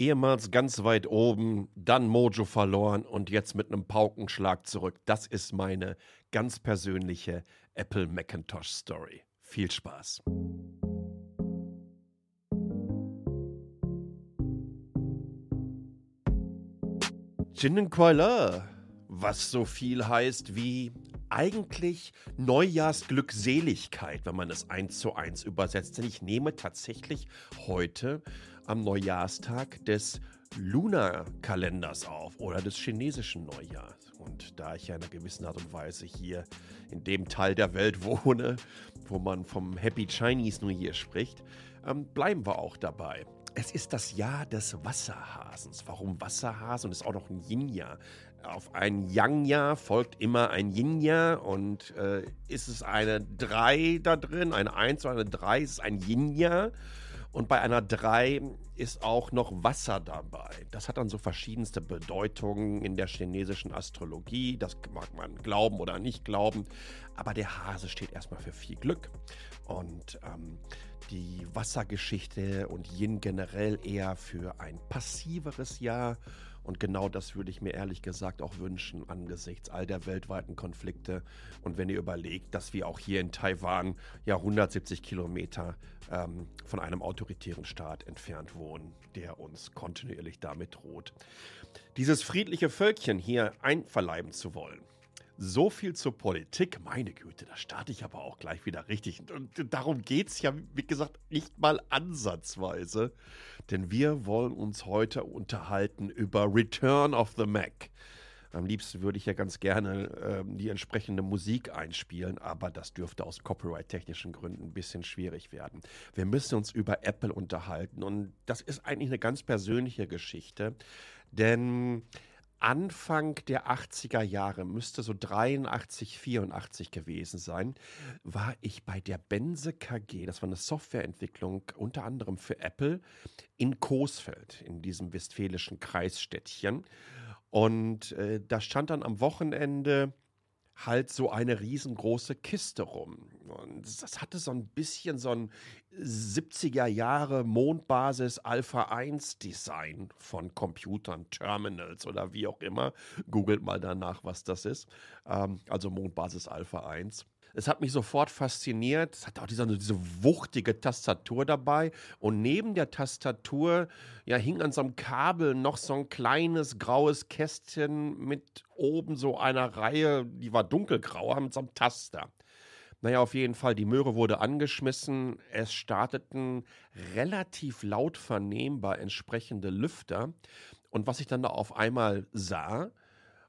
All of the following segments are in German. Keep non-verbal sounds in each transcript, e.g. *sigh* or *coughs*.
Ehemals ganz weit oben, dann Mojo verloren und jetzt mit einem Paukenschlag zurück. Das ist meine ganz persönliche Apple Macintosh Story. Viel Spaß. Jinnenquaila, was so viel heißt wie eigentlich Neujahrsglückseligkeit, wenn man es eins zu eins übersetzt. Denn ich nehme tatsächlich heute am Neujahrstag des Lunarkalenders auf oder des chinesischen Neujahrs. Und da ich ja in einer gewissen Art und Weise hier in dem Teil der Welt wohne, wo man vom Happy Chinese New Year spricht, ähm, bleiben wir auch dabei. Es ist das Jahr des Wasserhasens. Warum Wasserhasen? Und ist auch noch ein Yin-Jahr. Auf ein Yang-Jahr folgt immer ein Yin-Jahr. Und äh, ist es eine 3 da drin, eine 1 oder eine 3, ist es ein Yin-Jahr. Und bei einer 3 ist auch noch Wasser dabei. Das hat dann so verschiedenste Bedeutungen in der chinesischen Astrologie. Das mag man glauben oder nicht glauben. Aber der Hase steht erstmal für viel Glück. Und ähm, die Wassergeschichte und Yin generell eher für ein passiveres Jahr. Und genau das würde ich mir ehrlich gesagt auch wünschen angesichts all der weltweiten Konflikte. Und wenn ihr überlegt, dass wir auch hier in Taiwan ja 170 Kilometer ähm, von einem autoritären Staat entfernt wohnen, der uns kontinuierlich damit droht, dieses friedliche Völkchen hier einverleiben zu wollen. So viel zur Politik. Meine Güte, da starte ich aber auch gleich wieder richtig. Und darum geht es ja, wie gesagt, nicht mal ansatzweise. Denn wir wollen uns heute unterhalten über Return of the Mac. Am liebsten würde ich ja ganz gerne ähm, die entsprechende Musik einspielen, aber das dürfte aus copyright-technischen Gründen ein bisschen schwierig werden. Wir müssen uns über Apple unterhalten und das ist eigentlich eine ganz persönliche Geschichte, denn Anfang der 80er Jahre, müsste so 83, 84 gewesen sein, war ich bei der Benze KG, das war eine Softwareentwicklung unter anderem für Apple, in Coesfeld, in diesem westfälischen Kreisstädtchen. Und äh, da stand dann am Wochenende halt so eine riesengroße Kiste rum. Das hatte so ein bisschen so ein 70er Jahre Mondbasis Alpha 1 Design von Computern, Terminals oder wie auch immer. Googelt mal danach, was das ist. Ähm, also Mondbasis Alpha 1. Es hat mich sofort fasziniert. Es hat auch diese, diese wuchtige Tastatur dabei. Und neben der Tastatur ja, hing an so einem Kabel noch so ein kleines graues Kästchen mit oben so einer Reihe, die war dunkelgrau, mit so einem Taster. Naja, auf jeden Fall, die Möhre wurde angeschmissen. Es starteten relativ laut vernehmbar entsprechende Lüfter. Und was ich dann da auf einmal sah,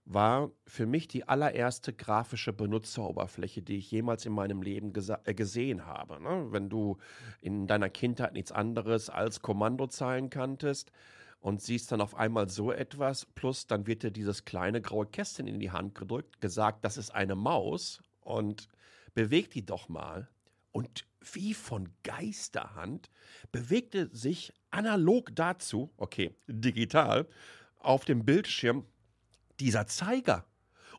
war für mich die allererste grafische Benutzeroberfläche, die ich jemals in meinem Leben äh, gesehen habe. Ne? Wenn du in deiner Kindheit nichts anderes als Kommandozeilen kanntest und siehst dann auf einmal so etwas, plus dann wird dir dieses kleine graue Kästchen in die Hand gedrückt, gesagt, das ist eine Maus und beweg die doch mal. Und wie von Geisterhand bewegte sich analog dazu, okay, digital, auf dem Bildschirm dieser Zeiger.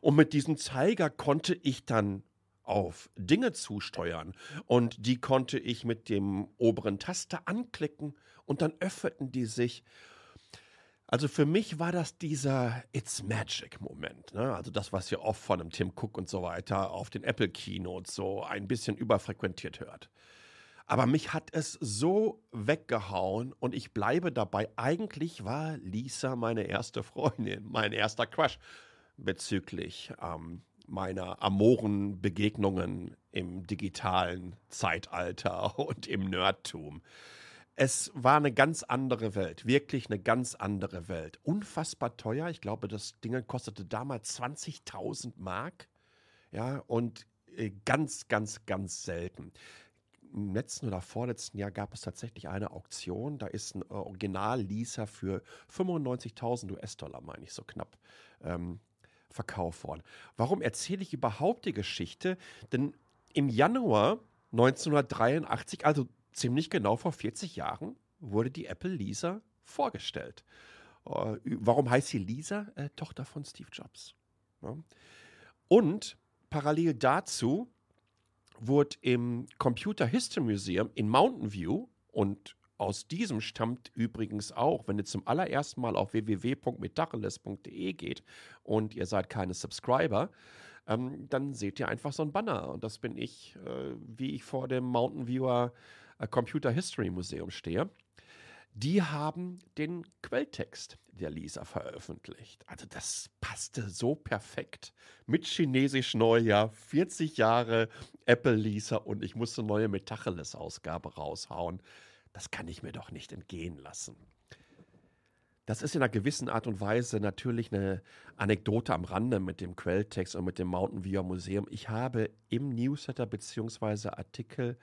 Und mit diesem Zeiger konnte ich dann auf Dinge zusteuern und die konnte ich mit dem oberen Taster anklicken und dann öffneten die sich. Also für mich war das dieser It's Magic Moment. Ne? Also das, was ihr oft von einem Tim Cook und so weiter auf den Apple Keynotes so ein bisschen überfrequentiert hört. Aber mich hat es so weggehauen und ich bleibe dabei. Eigentlich war Lisa meine erste Freundin, *laughs* mein erster Crush bezüglich ähm, meiner amoren Begegnungen im digitalen Zeitalter *laughs* und im Nerdtum. Es war eine ganz andere Welt, wirklich eine ganz andere Welt. Unfassbar teuer. Ich glaube, das Ding kostete damals 20.000 Mark. Ja, und äh, ganz, ganz, ganz selten im letzten oder vorletzten Jahr gab es tatsächlich eine Auktion. Da ist ein Original-Leaser für 95.000 US-Dollar, meine ich, so knapp, ähm, verkauft worden. Warum erzähle ich überhaupt die Geschichte? Denn im Januar 1983, also ziemlich genau vor 40 Jahren, wurde die Apple Lisa vorgestellt. Äh, warum heißt sie Lisa? Äh, Tochter von Steve Jobs. Und parallel dazu wurde im Computer History Museum in Mountain View und aus diesem stammt übrigens auch, wenn ihr zum allerersten Mal auf www.metacheles.de geht und ihr seid keine Subscriber, ähm, dann seht ihr einfach so ein Banner. Und das bin ich, äh, wie ich vor dem Mountain Viewer Computer History Museum stehe. Die haben den Quelltext der Lisa veröffentlicht. Also das passte so perfekt. Mit Chinesisch Neujahr, 40 Jahre Apple Lisa und ich musste neue Metacheles-Ausgabe raushauen. Das kann ich mir doch nicht entgehen lassen. Das ist in einer gewissen Art und Weise natürlich eine Anekdote am Rande mit dem Quelltext und mit dem Mountain Viewer Museum. Ich habe im Newsletter bzw. Artikel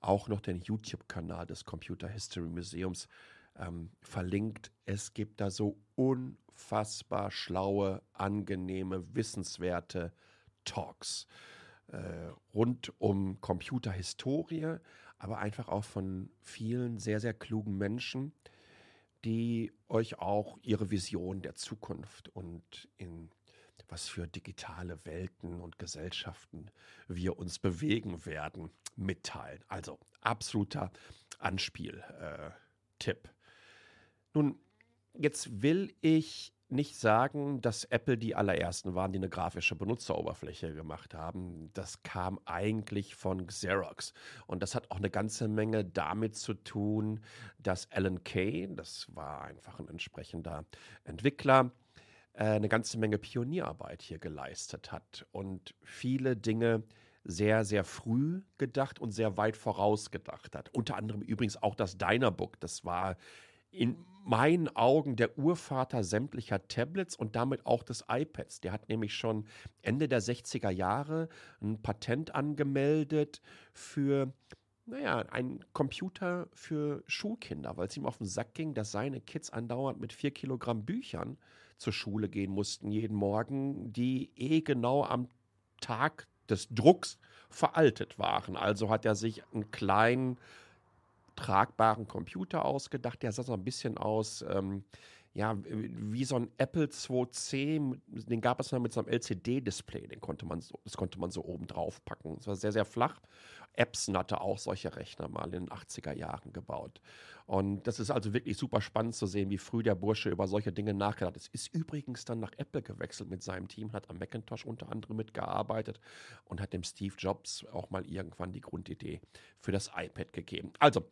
auch noch den YouTube-Kanal des Computer History Museums ähm, verlinkt. Es gibt da so unfassbar schlaue, angenehme, wissenswerte Talks äh, rund um Computerhistorie, aber einfach auch von vielen sehr, sehr klugen Menschen, die euch auch ihre Vision der Zukunft und in was für digitale Welten und Gesellschaften wir uns bewegen werden, mitteilen. Also absoluter Anspieltipp. Äh, Nun, jetzt will ich nicht sagen, dass Apple die allerersten waren, die eine grafische Benutzeroberfläche gemacht haben. Das kam eigentlich von Xerox. Und das hat auch eine ganze Menge damit zu tun, dass Alan Kay, das war einfach ein entsprechender Entwickler, eine ganze Menge Pionierarbeit hier geleistet hat und viele Dinge sehr, sehr früh gedacht und sehr weit vorausgedacht hat. Unter anderem übrigens auch das Dynabook. Das war in meinen Augen der Urvater sämtlicher Tablets und damit auch des iPads. Der hat nämlich schon Ende der 60er Jahre ein Patent angemeldet für, naja, einen Computer für Schulkinder, weil es ihm auf den Sack ging, dass seine Kids andauernd mit vier Kilogramm Büchern zur Schule gehen mussten jeden Morgen, die eh genau am Tag des Drucks veraltet waren. Also hat er sich einen kleinen tragbaren Computer ausgedacht. Der sah so ein bisschen aus, ähm, ja, wie so ein Apple IIc, den gab es mal mit so einem LCD-Display, den konnte man so, das konnte man so oben drauf packen. Es war sehr, sehr flach. Epson hatte auch solche Rechner mal in den 80er Jahren gebaut. Und das ist also wirklich super spannend zu sehen, wie früh der Bursche über solche Dinge nachgedacht hat. Ist übrigens dann nach Apple gewechselt mit seinem Team, hat am Macintosh unter anderem mitgearbeitet und hat dem Steve Jobs auch mal irgendwann die Grundidee für das iPad gegeben. Also,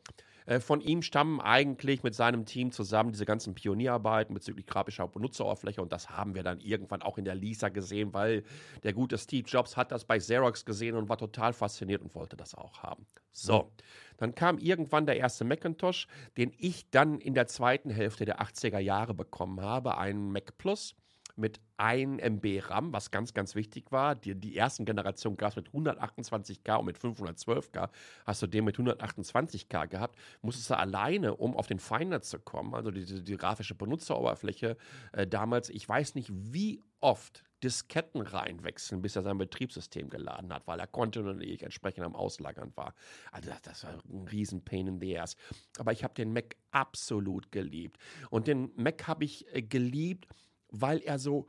äh, von ihm stammen eigentlich mit seinem Team zusammen diese ganzen Pionierarbeiten bezüglich grafischer Benutzeroberfläche und das haben wir dann irgendwann auch in der Lisa gesehen, weil der gute Steve Jobs hat das bei Xerox gesehen und war total fasziniert und wollte das auch haben. So, dann kam irgendwann der erste Macintosh, den ich dann in der zweiten Hälfte der 80er Jahre bekommen habe, einen Mac Plus mit 1 MB RAM, was ganz, ganz wichtig war. Die, die ersten Generationen gab es mit 128K und mit 512K. Hast du den mit 128K gehabt, musstest du alleine, um auf den Finder zu kommen, also die, die, die grafische Benutzeroberfläche äh, damals, ich weiß nicht, wie oft Disketten reinwechseln, bis er sein Betriebssystem geladen hat, weil er kontinuierlich entsprechend am Auslagern war. Also das, das war ein riesen Pain in the ass. Aber ich habe den Mac absolut geliebt. Und den Mac habe ich äh, geliebt, weil er so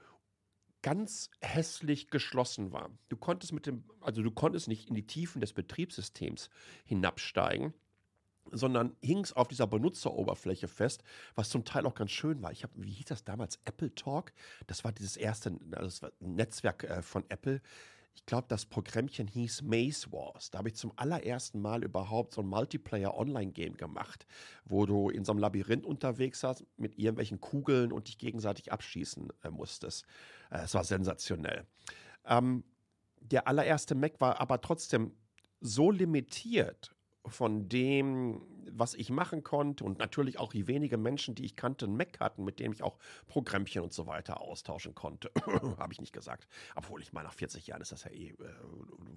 ganz hässlich geschlossen war. Du konntest mit dem, also du konntest nicht in die Tiefen des Betriebssystems hinabsteigen, sondern hingst auf dieser Benutzeroberfläche fest, was zum Teil auch ganz schön war. Ich habe, wie hieß das damals? Apple Talk. Das war dieses erste das war ein Netzwerk äh, von Apple ich glaube, das Programmchen hieß Maze Wars. Da habe ich zum allerersten Mal überhaupt so ein Multiplayer-Online-Game gemacht, wo du in so einem Labyrinth unterwegs warst mit irgendwelchen Kugeln und dich gegenseitig abschießen äh, musstest. Äh, es war sensationell. Ähm, der allererste Mac war aber trotzdem so limitiert von dem, was ich machen konnte und natürlich auch die wenigen Menschen, die ich kannte, einen Mac hatten, mit dem ich auch Programmchen und so weiter austauschen konnte. *coughs* Habe ich nicht gesagt. Obwohl ich mal nach 40 Jahren ist das ja eh äh,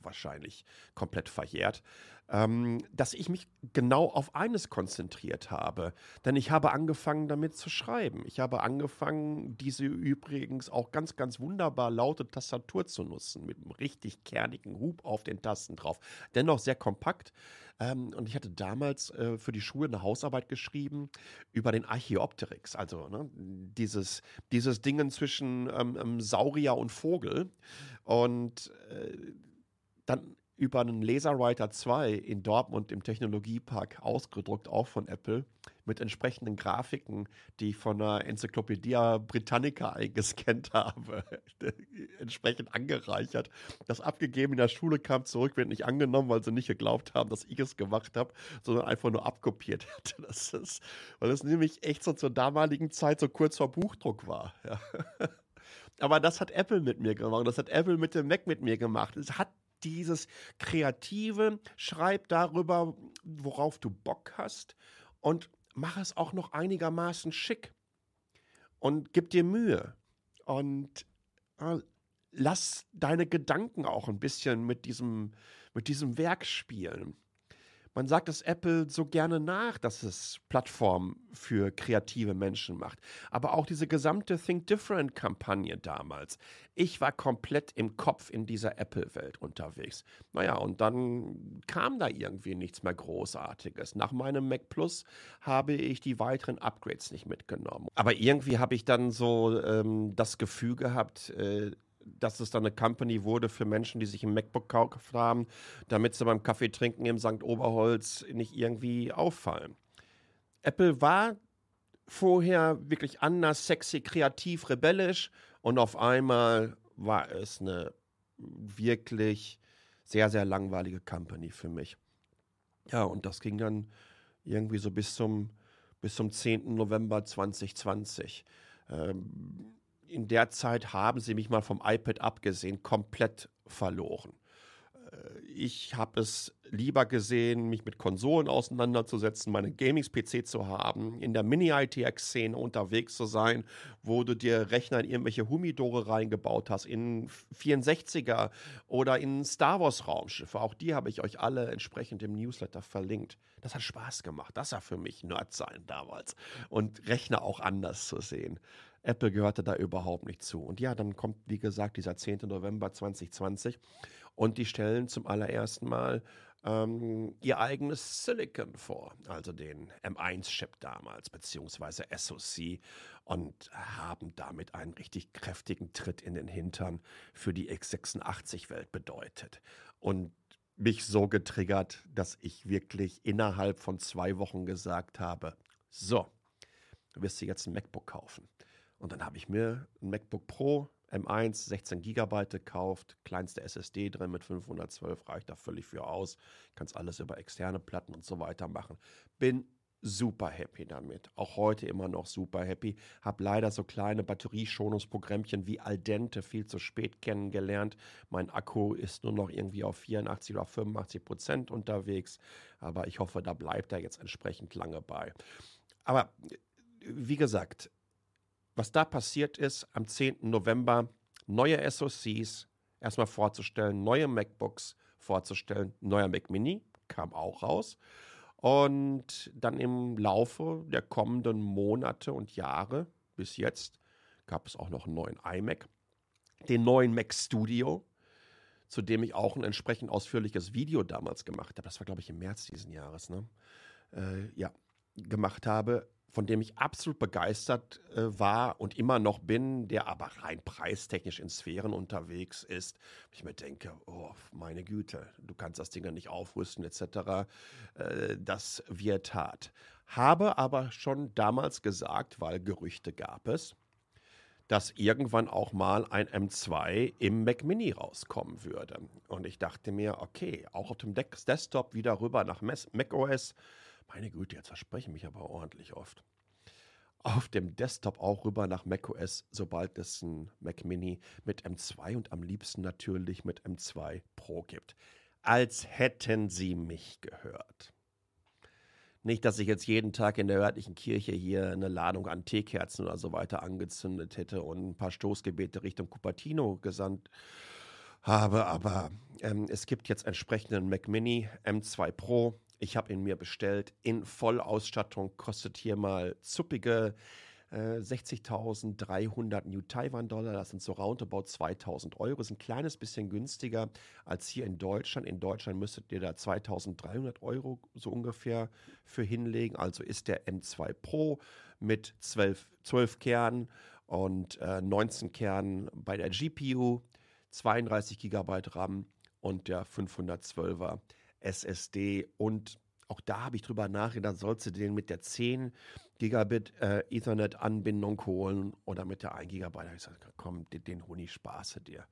wahrscheinlich komplett verjährt. Ähm, dass ich mich genau auf eines konzentriert habe. Denn ich habe angefangen damit zu schreiben. Ich habe angefangen, diese übrigens auch ganz, ganz wunderbar laute Tastatur zu nutzen, mit einem richtig kernigen Hub auf den Tasten drauf. Dennoch sehr kompakt. Ähm, und ich hatte damals äh, für die Schule eine Hausarbeit geschrieben über den Archaeopteryx, also ne, dieses, dieses Dingen zwischen ähm, ähm, Saurier und Vogel. Und äh, dann über einen Laserwriter 2 in Dortmund im Technologiepark ausgedruckt, auch von Apple, mit entsprechenden Grafiken, die ich von der Enzyklopädie Britannica eingescannt habe, *laughs* entsprechend angereichert. Das abgegeben in der Schule kam zurück, wird nicht angenommen, weil sie nicht geglaubt haben, dass ich es gemacht habe, sondern einfach nur abkopiert *laughs* hätte. Das ist, weil es nämlich echt so zur damaligen Zeit so kurz vor Buchdruck war. Ja. *laughs* Aber das hat Apple mit mir gemacht. Das hat Apple mit dem Mac mit mir gemacht. Es hat dieses Kreative, schreib darüber, worauf du Bock hast und mach es auch noch einigermaßen schick und gib dir Mühe und äh, lass deine Gedanken auch ein bisschen mit diesem, mit diesem Werk spielen. Man sagt es Apple so gerne nach, dass es Plattformen für kreative Menschen macht. Aber auch diese gesamte Think Different-Kampagne damals. Ich war komplett im Kopf in dieser Apple-Welt unterwegs. Naja, und dann kam da irgendwie nichts mehr Großartiges. Nach meinem Mac Plus habe ich die weiteren Upgrades nicht mitgenommen. Aber irgendwie habe ich dann so ähm, das Gefühl gehabt, äh, dass es dann eine Company wurde für Menschen, die sich ein MacBook gekauft haben, damit sie beim Kaffee trinken im St. Oberholz nicht irgendwie auffallen. Apple war vorher wirklich anders, sexy, kreativ, rebellisch und auf einmal war es eine wirklich sehr, sehr langweilige Company für mich. Ja, und das ging dann irgendwie so bis zum, bis zum 10. November 2020. Ähm, in der Zeit haben sie mich mal vom iPad abgesehen komplett verloren. Äh, ich habe es lieber gesehen, mich mit Konsolen auseinanderzusetzen, meinen Gaming-PC zu haben, in der Mini-ITX-Szene unterwegs zu sein, wo du dir Rechner in irgendwelche Humidore reingebaut hast, in 64er oder in Star Wars-Raumschiffe. Auch die habe ich euch alle entsprechend im Newsletter verlinkt. Das hat Spaß gemacht. Das war für mich Nerd sein damals. Und Rechner auch anders zu sehen. Apple gehörte da überhaupt nicht zu. Und ja, dann kommt, wie gesagt, dieser 10. November 2020 und die stellen zum allerersten Mal ähm, ihr eigenes Silicon vor, also den M1-Chip damals, beziehungsweise SoC, und haben damit einen richtig kräftigen Tritt in den Hintern für die x86-Welt bedeutet. Und mich so getriggert, dass ich wirklich innerhalb von zwei Wochen gesagt habe, so, du wirst dir jetzt ein MacBook kaufen. Und dann habe ich mir ein MacBook Pro M1 16 GB gekauft, kleinste SSD drin mit 512, reicht da völlig für aus. Kannst alles über externe Platten und so weiter machen. Bin super happy damit. Auch heute immer noch super happy. Hab leider so kleine Batterieschonungsprogrammchen wie Aldente viel zu spät kennengelernt. Mein Akku ist nur noch irgendwie auf 84 oder 85 Prozent unterwegs. Aber ich hoffe, da bleibt er jetzt entsprechend lange bei. Aber wie gesagt, was da passiert ist am 10. November, neue SoCs erstmal vorzustellen, neue MacBooks vorzustellen, neuer Mac Mini kam auch raus. Und dann im Laufe der kommenden Monate und Jahre bis jetzt gab es auch noch einen neuen iMac, den neuen Mac Studio, zu dem ich auch ein entsprechend ausführliches Video damals gemacht habe. Das war, glaube ich, im März diesen Jahres. Ne? Äh, ja, gemacht habe von dem ich absolut begeistert äh, war und immer noch bin, der aber rein preistechnisch in Sphären unterwegs ist. Ich mir denke, oh, meine Güte, du kannst das Ding ja nicht aufrüsten etc. Äh, das wird hart. Habe aber schon damals gesagt, weil Gerüchte gab es, dass irgendwann auch mal ein M2 im Mac Mini rauskommen würde. Und ich dachte mir, okay, auch auf dem Desktop wieder rüber nach Mac OS meine Güte, jetzt verspreche ich mich aber ordentlich oft. Auf dem Desktop auch rüber nach macOS, sobald es ein Mac Mini mit M2 und am liebsten natürlich mit M2 Pro gibt. Als hätten sie mich gehört. Nicht, dass ich jetzt jeden Tag in der örtlichen Kirche hier eine Ladung an Teekerzen oder so weiter angezündet hätte und ein paar Stoßgebete Richtung Cupertino gesandt habe, aber ähm, es gibt jetzt entsprechenden Mac Mini M2 Pro ich habe ihn mir bestellt in Vollausstattung, kostet hier mal zuppige äh, 60.300 New Taiwan Dollar. Das sind so roundabout 2.000 Euro. Ist ein kleines bisschen günstiger als hier in Deutschland. In Deutschland müsstet ihr da 2.300 Euro so ungefähr für hinlegen. Also ist der M2 Pro mit 12, 12 Kernen und äh, 19 Kernen bei der GPU, 32 GB RAM und der 512er SSD. Und auch da habe ich drüber nachgedacht, sollst du den mit der 10 Gigabit äh, Ethernet-Anbindung holen oder mit der 1 Gigabyte? Da habe ich gesagt, komm, den, den Honig spaße dir.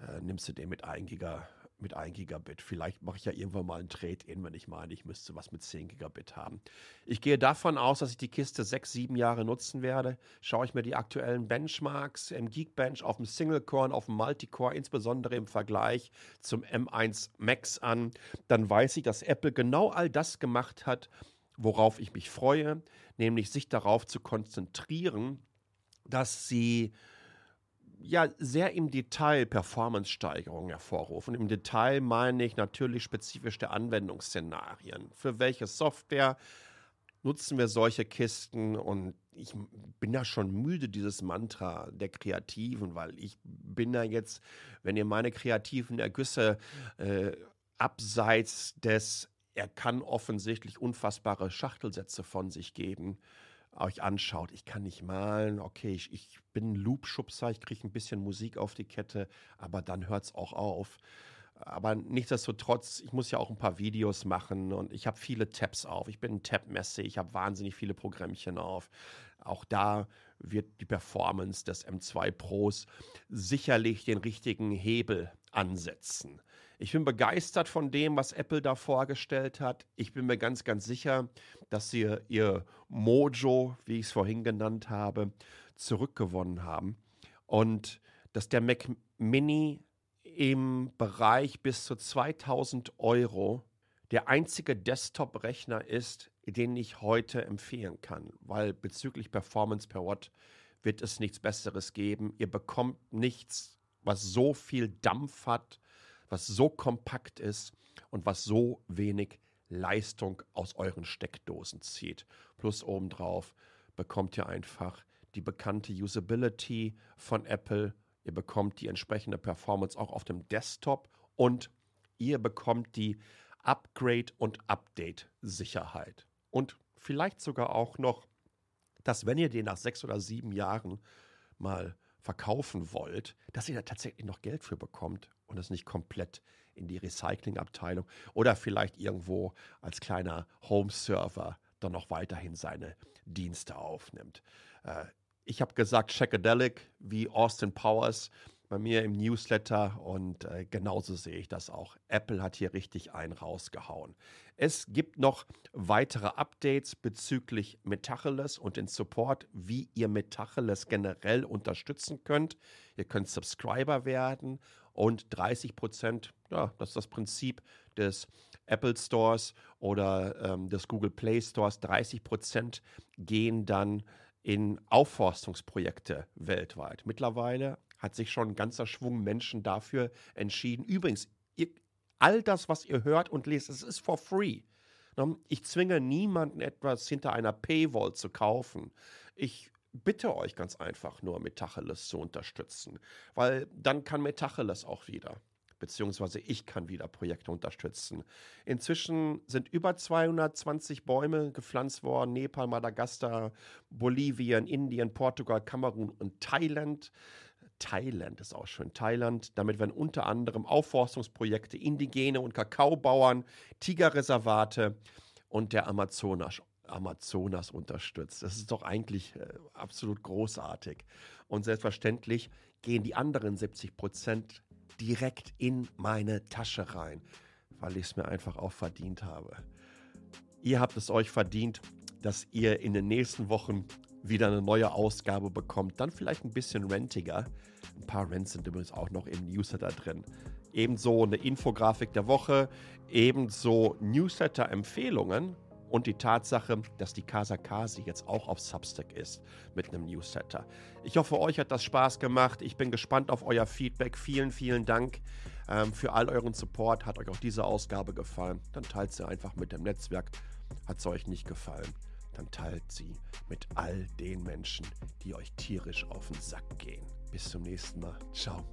Äh, nimmst du den mit 1 Gigabyte? Mit 1 Gigabit. Vielleicht mache ich ja irgendwann mal ein Trade-in, wenn ich meine, ich müsste was mit 10 Gigabit haben. Ich gehe davon aus, dass ich die Kiste 6, 7 Jahre nutzen werde. Schaue ich mir die aktuellen Benchmarks im Geekbench auf dem Single-Core, auf dem Multicore, insbesondere im Vergleich zum M1 Max an, dann weiß ich, dass Apple genau all das gemacht hat, worauf ich mich freue, nämlich sich darauf zu konzentrieren, dass sie ja sehr im Detail Performance-Steigerungen hervorrufen. Im Detail meine ich natürlich spezifisch der Anwendungsszenarien. Für welche Software nutzen wir solche Kisten? Und ich bin da schon müde, dieses Mantra der Kreativen, weil ich bin da jetzt, wenn ihr meine kreativen Ergüsse äh, abseits des, er kann offensichtlich unfassbare Schachtelsätze von sich geben, euch anschaut. Ich kann nicht malen, okay, ich, ich bin Loop-Schubser, ich kriege ein bisschen Musik auf die Kette, aber dann hört es auch auf. Aber nichtsdestotrotz, ich muss ja auch ein paar Videos machen und ich habe viele Tabs auf. Ich bin ein Tab-Messe, ich habe wahnsinnig viele Programmchen auf. Auch da wird die Performance des M2 Pros sicherlich den richtigen Hebel ansetzen. Ich bin begeistert von dem, was Apple da vorgestellt hat. Ich bin mir ganz, ganz sicher, dass sie ihr Mojo, wie ich es vorhin genannt habe, zurückgewonnen haben. Und dass der Mac Mini im Bereich bis zu 2000 Euro der einzige Desktop-Rechner ist, den ich heute empfehlen kann, weil bezüglich Performance per Watt wird es nichts Besseres geben. Ihr bekommt nichts, was so viel Dampf hat, was so kompakt ist und was so wenig Leistung aus euren Steckdosen zieht. Plus obendrauf bekommt ihr einfach die bekannte Usability von Apple. Ihr bekommt die entsprechende Performance auch auf dem Desktop und ihr bekommt die Upgrade- und Update-Sicherheit. Und vielleicht sogar auch noch, dass wenn ihr den nach sechs oder sieben Jahren mal verkaufen wollt, dass ihr da tatsächlich noch Geld für bekommt und es nicht komplett in die Recyclingabteilung oder vielleicht irgendwo als kleiner Home-Server dann noch weiterhin seine Dienste aufnimmt. Äh, ich habe gesagt, Checkadelic wie Austin Powers bei mir im Newsletter und äh, genauso sehe ich das auch. Apple hat hier richtig einen rausgehauen. Es gibt noch weitere Updates bezüglich Metacheles und den Support, wie ihr Metacheles generell unterstützen könnt. Ihr könnt Subscriber werden und 30 Prozent, ja, das ist das Prinzip des Apple Stores oder ähm, des Google Play Stores, 30 Prozent gehen dann in Aufforstungsprojekte weltweit. Mittlerweile hat sich schon ein ganzer Schwung Menschen dafür entschieden. Übrigens, ihr, all das, was ihr hört und lest, es ist for free. Ne, ich zwinge niemanden etwas hinter einer Paywall zu kaufen. Ich bitte euch ganz einfach nur, Metacheles zu unterstützen, weil dann kann Metacheles auch wieder beziehungsweise ich kann wieder Projekte unterstützen. Inzwischen sind über 220 Bäume gepflanzt worden, Nepal, Madagaskar, Bolivien, Indien, Portugal, Kamerun und Thailand. Thailand ist auch schön. Thailand, damit werden unter anderem Aufforstungsprojekte, Indigene und Kakaobauern, Tigerreservate und der Amazonas, Amazonas unterstützt. Das ist doch eigentlich äh, absolut großartig. Und selbstverständlich gehen die anderen 70 Prozent direkt in meine Tasche rein, weil ich es mir einfach auch verdient habe. Ihr habt es euch verdient, dass ihr in den nächsten Wochen wieder eine neue Ausgabe bekommt. Dann vielleicht ein bisschen rentiger. Ein paar Rents sind übrigens auch noch im Newsletter drin. Ebenso eine Infografik der Woche, ebenso Newsletter-Empfehlungen und die Tatsache, dass die Casa Kasi jetzt auch auf Substack ist mit einem Newsletter. Ich hoffe, euch hat das Spaß gemacht. Ich bin gespannt auf euer Feedback. Vielen, vielen Dank ähm, für all euren Support. Hat euch auch diese Ausgabe gefallen? Dann teilt sie einfach mit dem Netzwerk. Hat es euch nicht gefallen? Dann teilt sie mit all den Menschen, die euch tierisch auf den Sack gehen. Bis zum nächsten Mal. Ciao.